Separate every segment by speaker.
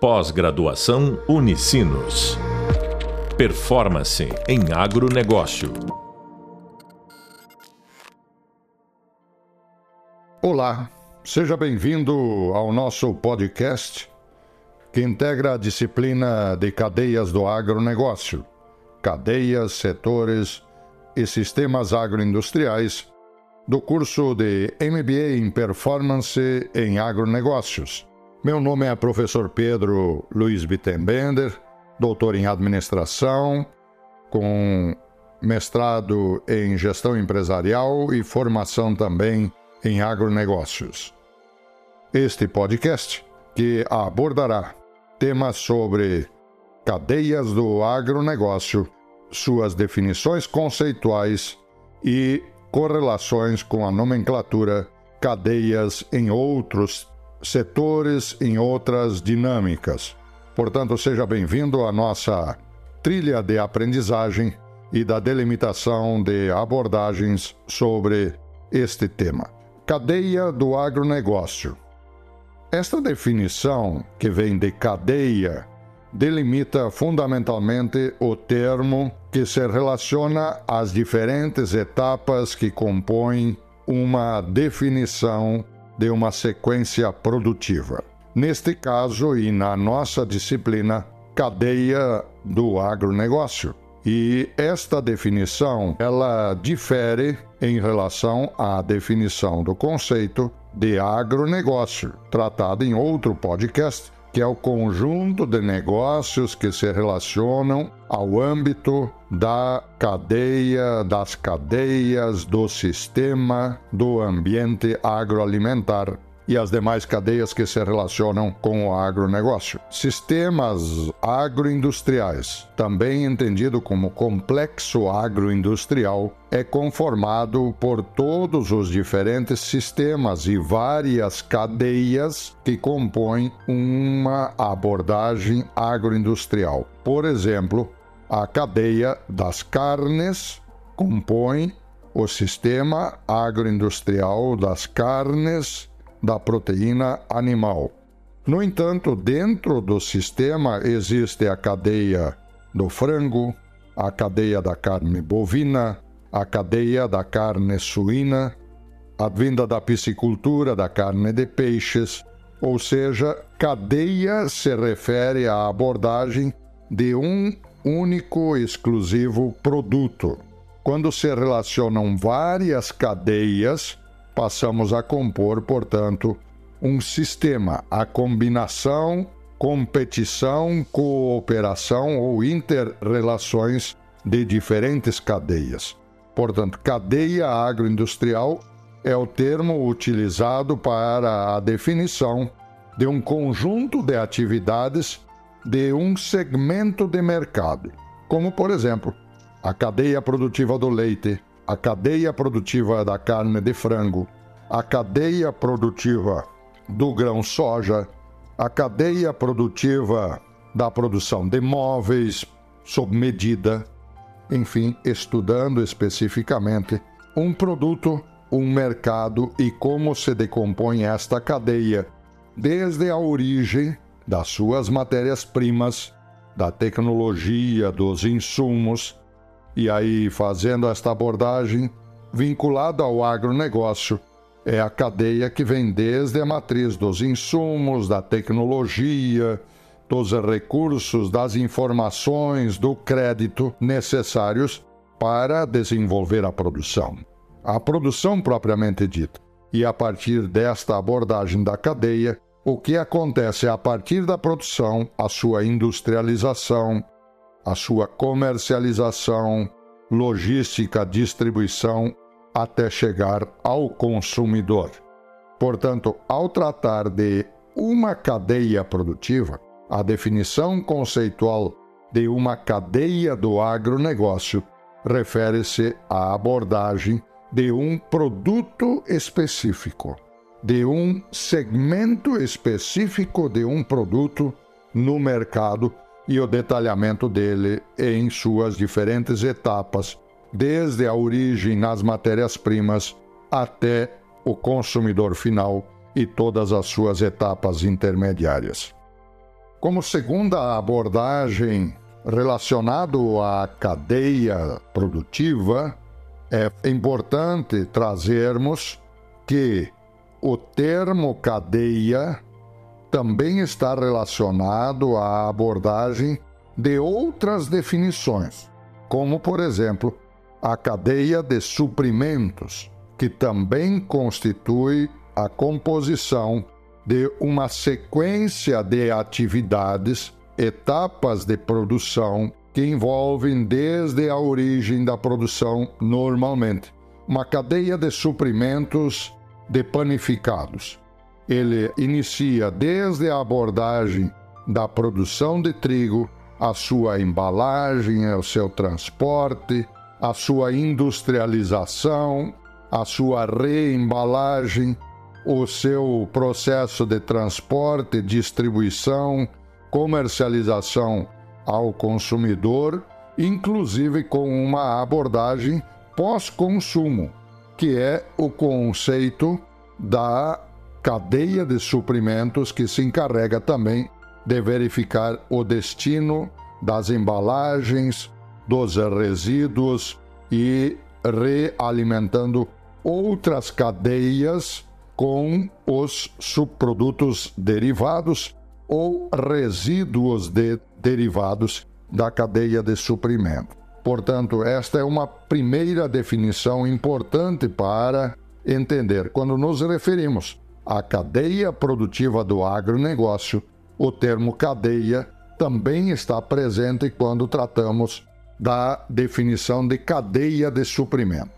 Speaker 1: Pós-graduação Unicinos. Performance em agronegócio.
Speaker 2: Olá, seja bem-vindo ao nosso podcast que integra a disciplina de cadeias do agronegócio, cadeias, setores e sistemas agroindustriais do curso de MBA em Performance em Agronegócios meu nome é professor Pedro Luiz Bittenbender, doutor em administração, com mestrado em gestão empresarial e formação também em agronegócios. Este podcast, que abordará temas sobre cadeias do agronegócio, suas definições conceituais e correlações com a nomenclatura cadeias em outros setores em outras dinâmicas. Portanto, seja bem-vindo à nossa trilha de aprendizagem e da delimitação de abordagens sobre este tema. Cadeia do agronegócio. Esta definição, que vem de cadeia, delimita fundamentalmente o termo que se relaciona às diferentes etapas que compõem uma definição de uma sequência produtiva. Neste caso e na nossa disciplina, cadeia do agronegócio. E esta definição, ela difere em relação à definição do conceito de agronegócio, tratado em outro podcast, que é o conjunto de negócios que se relacionam ao âmbito da cadeia, das cadeias, do sistema, do ambiente agroalimentar e as demais cadeias que se relacionam com o agronegócio. Sistemas agroindustriais, também entendido como complexo agroindustrial, é conformado por todos os diferentes sistemas e várias cadeias que compõem uma abordagem agroindustrial. Por exemplo, a cadeia das carnes compõe o sistema agroindustrial das carnes da proteína animal. No entanto, dentro do sistema existe a cadeia do frango, a cadeia da carne bovina, a cadeia da carne suína, a vinda da piscicultura da carne de peixes, ou seja, cadeia se refere à abordagem de um único exclusivo produto. Quando se relacionam várias cadeias, passamos a compor, portanto, um sistema, a combinação, competição, cooperação ou interrelações de diferentes cadeias. Portanto, cadeia agroindustrial é o termo utilizado para a definição de um conjunto de atividades de um segmento de mercado, como, por exemplo, a cadeia produtiva do leite, a cadeia produtiva da carne de frango, a cadeia produtiva do grão soja, a cadeia produtiva da produção de móveis sob medida, enfim, estudando especificamente um produto, um mercado e como se decompõe esta cadeia, desde a origem das suas matérias-primas, da tecnologia, dos insumos, e aí, fazendo esta abordagem vinculada ao agronegócio, é a cadeia que vem desde a matriz dos insumos, da tecnologia, dos recursos, das informações, do crédito necessários para desenvolver a produção. A produção propriamente dita. E a partir desta abordagem da cadeia, o que acontece a partir da produção, a sua industrialização, a sua comercialização, logística, distribuição, até chegar ao consumidor. Portanto, ao tratar de uma cadeia produtiva, a definição conceitual de uma cadeia do agronegócio refere-se à abordagem de um produto específico, de um segmento específico de um produto no mercado e o detalhamento dele em suas diferentes etapas, desde a origem nas matérias-primas até o consumidor final e todas as suas etapas intermediárias. Como segunda abordagem relacionado à cadeia produtiva, é importante trazermos que o termo cadeia também está relacionado à abordagem de outras definições, como, por exemplo, a cadeia de suprimentos, que também constitui a composição de uma sequência de atividades, etapas de produção que envolvem desde a origem da produção normalmente, uma cadeia de suprimentos de panificados. Ele inicia desde a abordagem da produção de trigo, a sua embalagem, o seu transporte, a sua industrialização, a sua reembalagem, o seu processo de transporte, distribuição, comercialização ao consumidor, inclusive com uma abordagem pós-consumo, que é o conceito da cadeia de suprimentos que se encarrega também de verificar o destino das embalagens, dos resíduos e realimentando outras cadeias com os subprodutos derivados ou resíduos de derivados da cadeia de suprimento. Portanto, esta é uma primeira definição importante para entender. Quando nos referimos à cadeia produtiva do agronegócio, o termo cadeia também está presente quando tratamos da definição de cadeia de suprimento.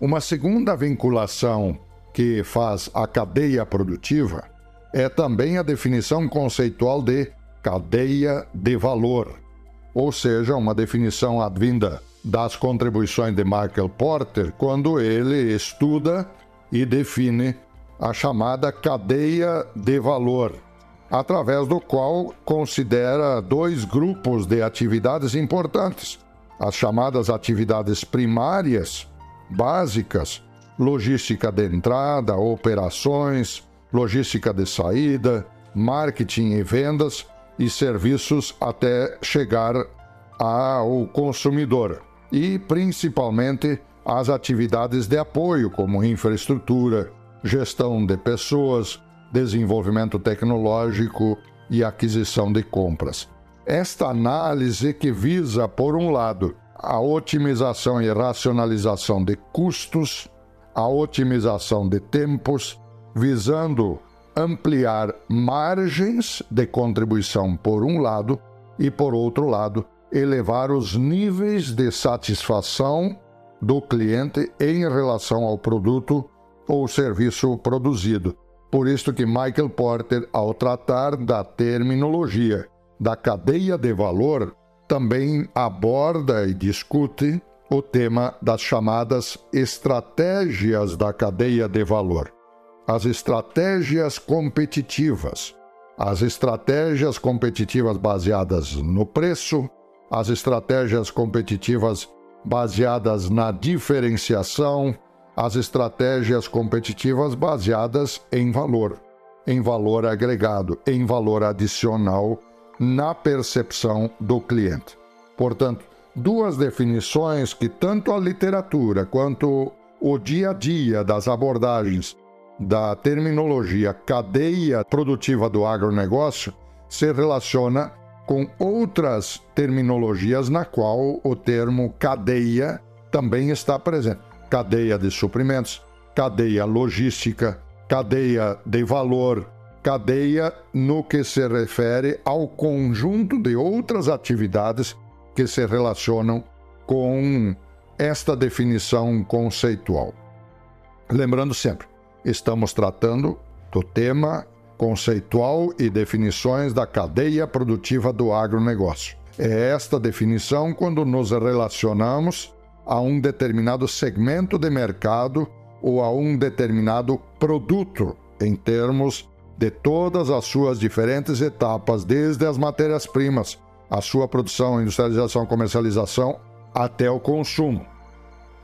Speaker 2: Uma segunda vinculação que faz a cadeia produtiva é também a definição conceitual de cadeia de valor, ou seja, uma definição advinda das contribuições de Michael Porter quando ele estuda e define a chamada cadeia de valor, através do qual considera dois grupos de atividades importantes: as chamadas atividades primárias, básicas, logística de entrada, operações, logística de saída, marketing e vendas e serviços até chegar ao consumidor. E principalmente as atividades de apoio, como infraestrutura, gestão de pessoas, desenvolvimento tecnológico e aquisição de compras. Esta análise que visa, por um lado, a otimização e racionalização de custos, a otimização de tempos, visando ampliar margens de contribuição por um lado e por outro lado elevar os níveis de satisfação do cliente em relação ao produto ou serviço produzido. Por isso que Michael Porter, ao tratar da terminologia da cadeia de valor, também aborda e discute o tema das chamadas estratégias da cadeia de valor as estratégias competitivas. As estratégias competitivas baseadas no preço, as estratégias competitivas baseadas na diferenciação, as estratégias competitivas baseadas em valor, em valor agregado, em valor adicional na percepção do cliente. Portanto, duas definições que tanto a literatura quanto o dia a dia das abordagens da terminologia cadeia produtiva do agronegócio se relaciona com outras terminologias na qual o termo cadeia também está presente. Cadeia de suprimentos, cadeia logística, cadeia de valor, cadeia no que se refere ao conjunto de outras atividades que se relacionam com esta definição conceitual. Lembrando sempre, estamos tratando do tema conceitual e definições da cadeia produtiva do agronegócio. É esta definição quando nos relacionamos a um determinado segmento de mercado ou a um determinado produto, em termos de todas as suas diferentes etapas, desde as matérias-primas, a sua produção, industrialização, comercialização, até o consumo.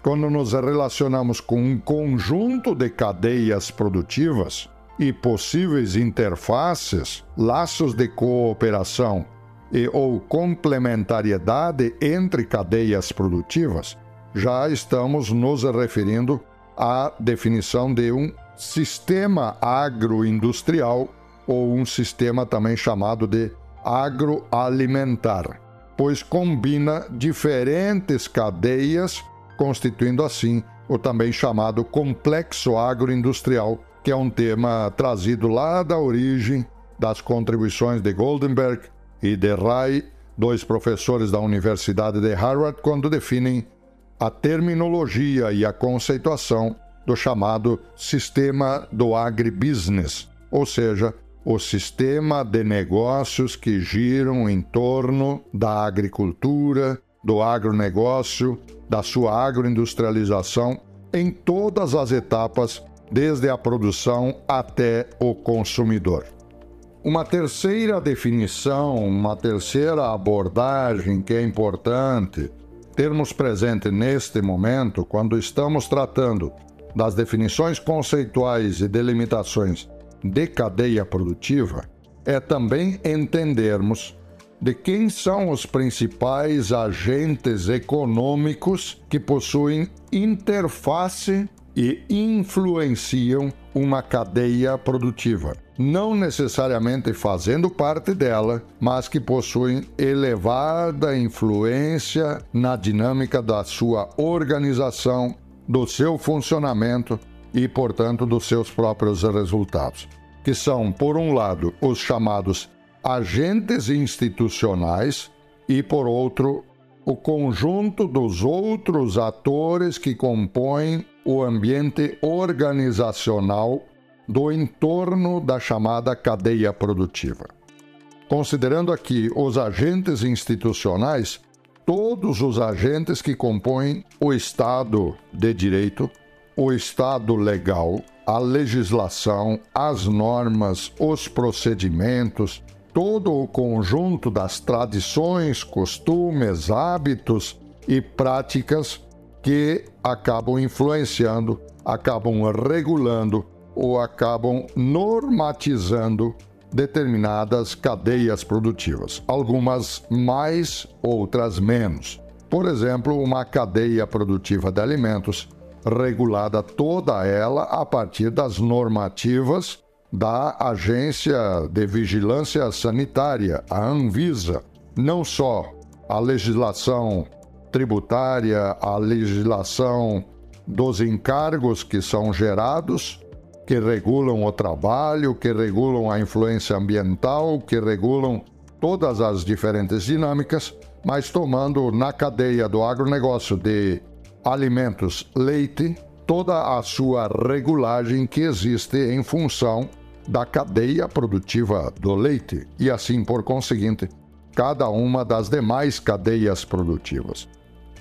Speaker 2: Quando nos relacionamos com um conjunto de cadeias produtivas, e possíveis interfaces, laços de cooperação e ou complementariedade entre cadeias produtivas, já estamos nos referindo à definição de um sistema agroindustrial ou um sistema também chamado de agroalimentar, pois combina diferentes cadeias, constituindo assim o também chamado complexo agroindustrial, que é um tema trazido lá da origem das contribuições de Goldenberg e de Ray, dois professores da Universidade de Harvard, quando definem a terminologia e a conceituação do chamado sistema do agribusiness, ou seja, o sistema de negócios que giram em torno da agricultura, do agronegócio, da sua agroindustrialização em todas as etapas, desde a produção até o consumidor. Uma terceira definição, uma terceira abordagem que é importante termos presente neste momento, quando estamos tratando das definições conceituais e delimitações de cadeia produtiva, é também entendermos de quem são os principais agentes econômicos que possuem interface e influenciam uma cadeia produtiva, não necessariamente fazendo parte dela, mas que possuem elevada influência na dinâmica da sua organização, do seu funcionamento e, portanto, dos seus próprios resultados, que são, por um lado, os chamados agentes institucionais e, por outro, o conjunto dos outros atores que compõem o ambiente organizacional do entorno da chamada cadeia produtiva. Considerando aqui os agentes institucionais, todos os agentes que compõem o Estado de Direito, o Estado legal, a legislação, as normas, os procedimentos, todo o conjunto das tradições, costumes, hábitos e práticas que acabam influenciando, acabam regulando ou acabam normatizando determinadas cadeias produtivas, algumas mais, outras menos. Por exemplo, uma cadeia produtiva de alimentos regulada toda ela a partir das normativas da Agência de Vigilância Sanitária, a Anvisa. Não só a legislação tributária, a legislação dos encargos que são gerados, que regulam o trabalho, que regulam a influência ambiental, que regulam todas as diferentes dinâmicas, mas tomando na cadeia do agronegócio de alimentos leite toda a sua regulagem que existe em função da cadeia produtiva do leite e, assim por conseguinte, cada uma das demais cadeias produtivas.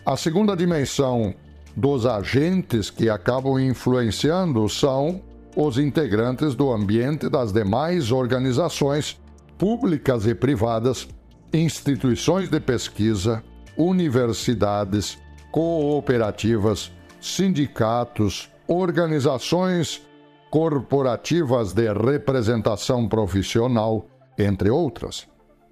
Speaker 2: A segunda dimensão dos agentes que acabam influenciando são os integrantes do ambiente das demais organizações públicas e privadas, instituições de pesquisa, universidades, cooperativas, sindicatos, organizações corporativas de representação profissional, entre outras.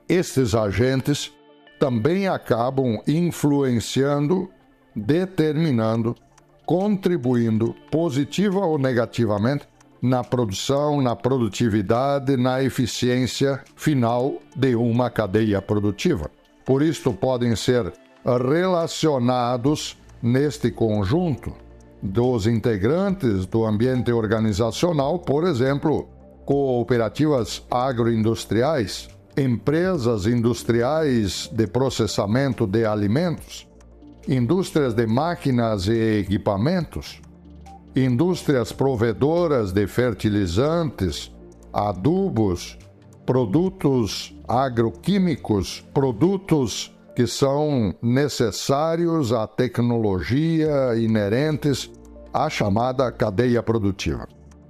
Speaker 2: Estes agentes também acabam influenciando, determinando, contribuindo positiva ou negativamente na produção, na produtividade, na eficiência final de uma cadeia produtiva. Por isso, podem ser relacionados neste conjunto dos integrantes do ambiente organizacional, por exemplo, cooperativas agroindustriais, empresas industriais de processamento de alimentos, indústrias de máquinas e equipamentos, indústrias provedoras de fertilizantes, adubos, produtos agroquímicos, produtos que são necessários à tecnologia inerentes à chamada cadeia produtiva.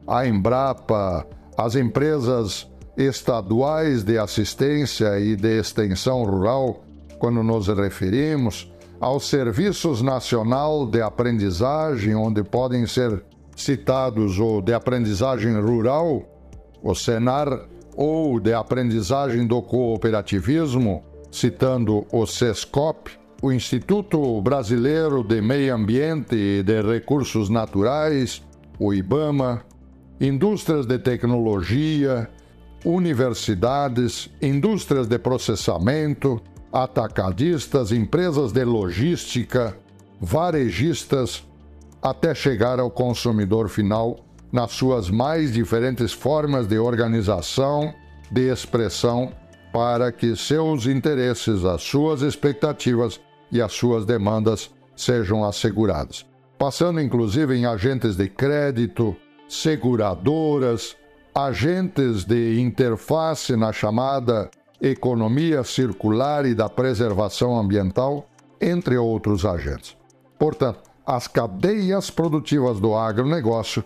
Speaker 2: A Embrapa, as empresas estaduais de assistência e de extensão rural, quando nos referimos aos serviços nacional de aprendizagem, onde podem ser citados o de aprendizagem rural, o Senar, ou de aprendizagem do cooperativismo, citando o SESCOP, o Instituto Brasileiro de Meio Ambiente e de Recursos Naturais, o IBAMA, indústrias de tecnologia, universidades, indústrias de processamento, atacadistas, empresas de logística, varejistas, até chegar ao consumidor final nas suas mais diferentes formas de organização, de expressão, para que seus interesses, as suas expectativas e as suas demandas sejam asseguradas. Passando inclusive em agentes de crédito, seguradoras, agentes de interface na chamada economia circular e da preservação ambiental, entre outros agentes. Portanto, as cadeias produtivas do agronegócio,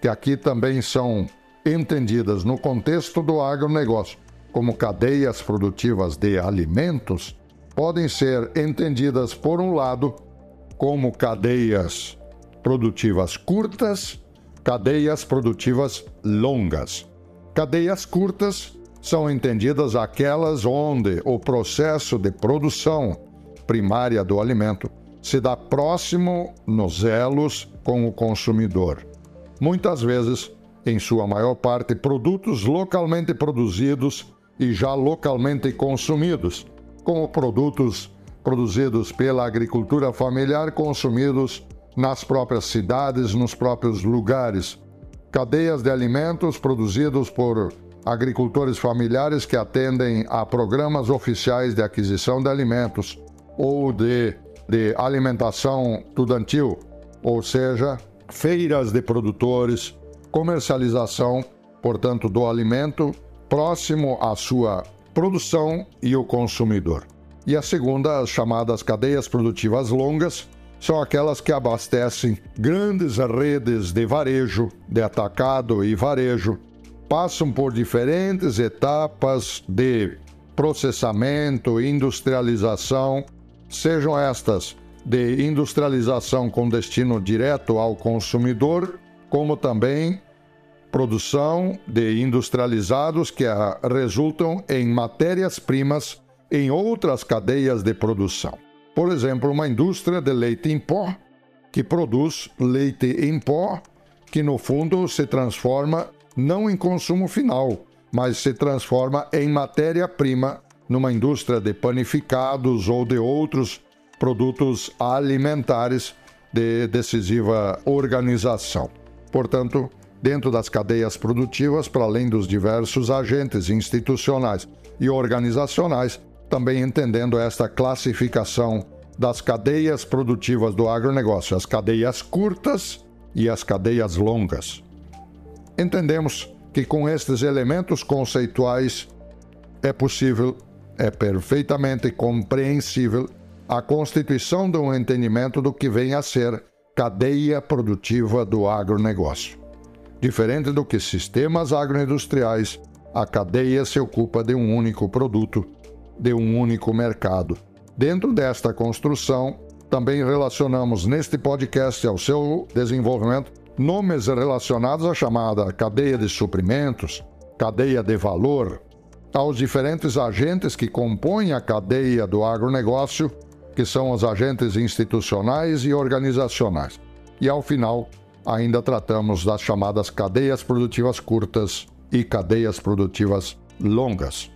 Speaker 2: que aqui também são entendidas no contexto do agronegócio como cadeias produtivas de alimentos, podem ser entendidas, por um lado, como cadeias produtivas curtas, cadeias produtivas longas. Cadeias curtas são entendidas aquelas onde o processo de produção primária do alimento se dá próximo nos elos com o consumidor. Muitas vezes, em sua maior parte, produtos localmente produzidos e já localmente consumidos, como produtos produzidos pela agricultura familiar consumidos nas próprias cidades, nos próprios lugares. Cadeias de alimentos produzidos por agricultores familiares que atendem a programas oficiais de aquisição de alimentos ou de, de alimentação estudantil, ou seja, feiras de produtores, comercialização, portanto, do alimento próximo à sua produção e o consumidor. E a segunda, as chamadas cadeias produtivas longas, são aquelas que abastecem grandes redes de varejo, de atacado e varejo, passam por diferentes etapas de processamento, industrialização, sejam estas de industrialização com destino direto ao consumidor, como também produção de industrializados que resultam em matérias-primas em outras cadeias de produção. Por exemplo, uma indústria de leite em pó, que produz leite em pó, que no fundo se transforma não em consumo final, mas se transforma em matéria-prima numa indústria de panificados ou de outros produtos alimentares de decisiva organização. Portanto, dentro das cadeias produtivas, para além dos diversos agentes institucionais e organizacionais, também entendendo esta classificação das cadeias produtivas do agronegócio, as cadeias curtas e as cadeias longas. Entendemos que com estes elementos conceituais é possível, é perfeitamente compreensível a constituição de um entendimento do que vem a ser cadeia produtiva do agronegócio. Diferente do que sistemas agroindustriais, a cadeia se ocupa de um único produto, de um único mercado. Dentro desta construção, também relacionamos neste podcast ao seu desenvolvimento nomes relacionados à chamada cadeia de suprimentos, cadeia de valor, aos diferentes agentes que compõem a cadeia do agronegócio, que são os agentes institucionais e organizacionais. E ao final, ainda tratamos das chamadas cadeias produtivas curtas e cadeias produtivas longas.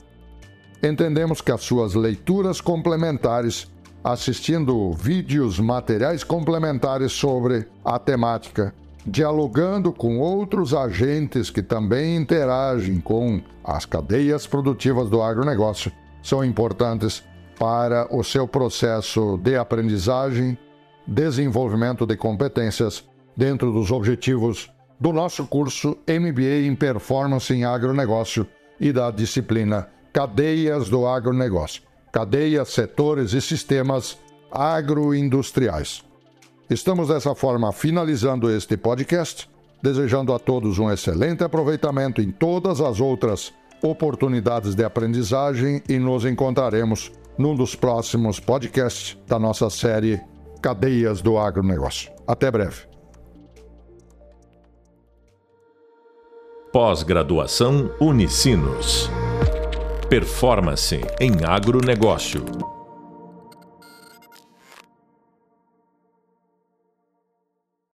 Speaker 2: Entendemos que as suas leituras complementares, assistindo vídeos materiais complementares sobre a temática, dialogando com outros agentes que também interagem com as cadeias produtivas do agronegócio, são importantes para o seu processo de aprendizagem, desenvolvimento de competências dentro dos objetivos do nosso curso MBA em Performance em Agronegócio e da disciplina Cadeias do Agronegócio, cadeias, setores e sistemas agroindustriais. Estamos dessa forma finalizando este podcast, desejando a todos um excelente aproveitamento em todas as outras oportunidades de aprendizagem e nos encontraremos num dos próximos podcasts da nossa série Cadeias do Agronegócio. Até breve.
Speaker 1: Pós-graduação Unicinos. Performance em agronegócio.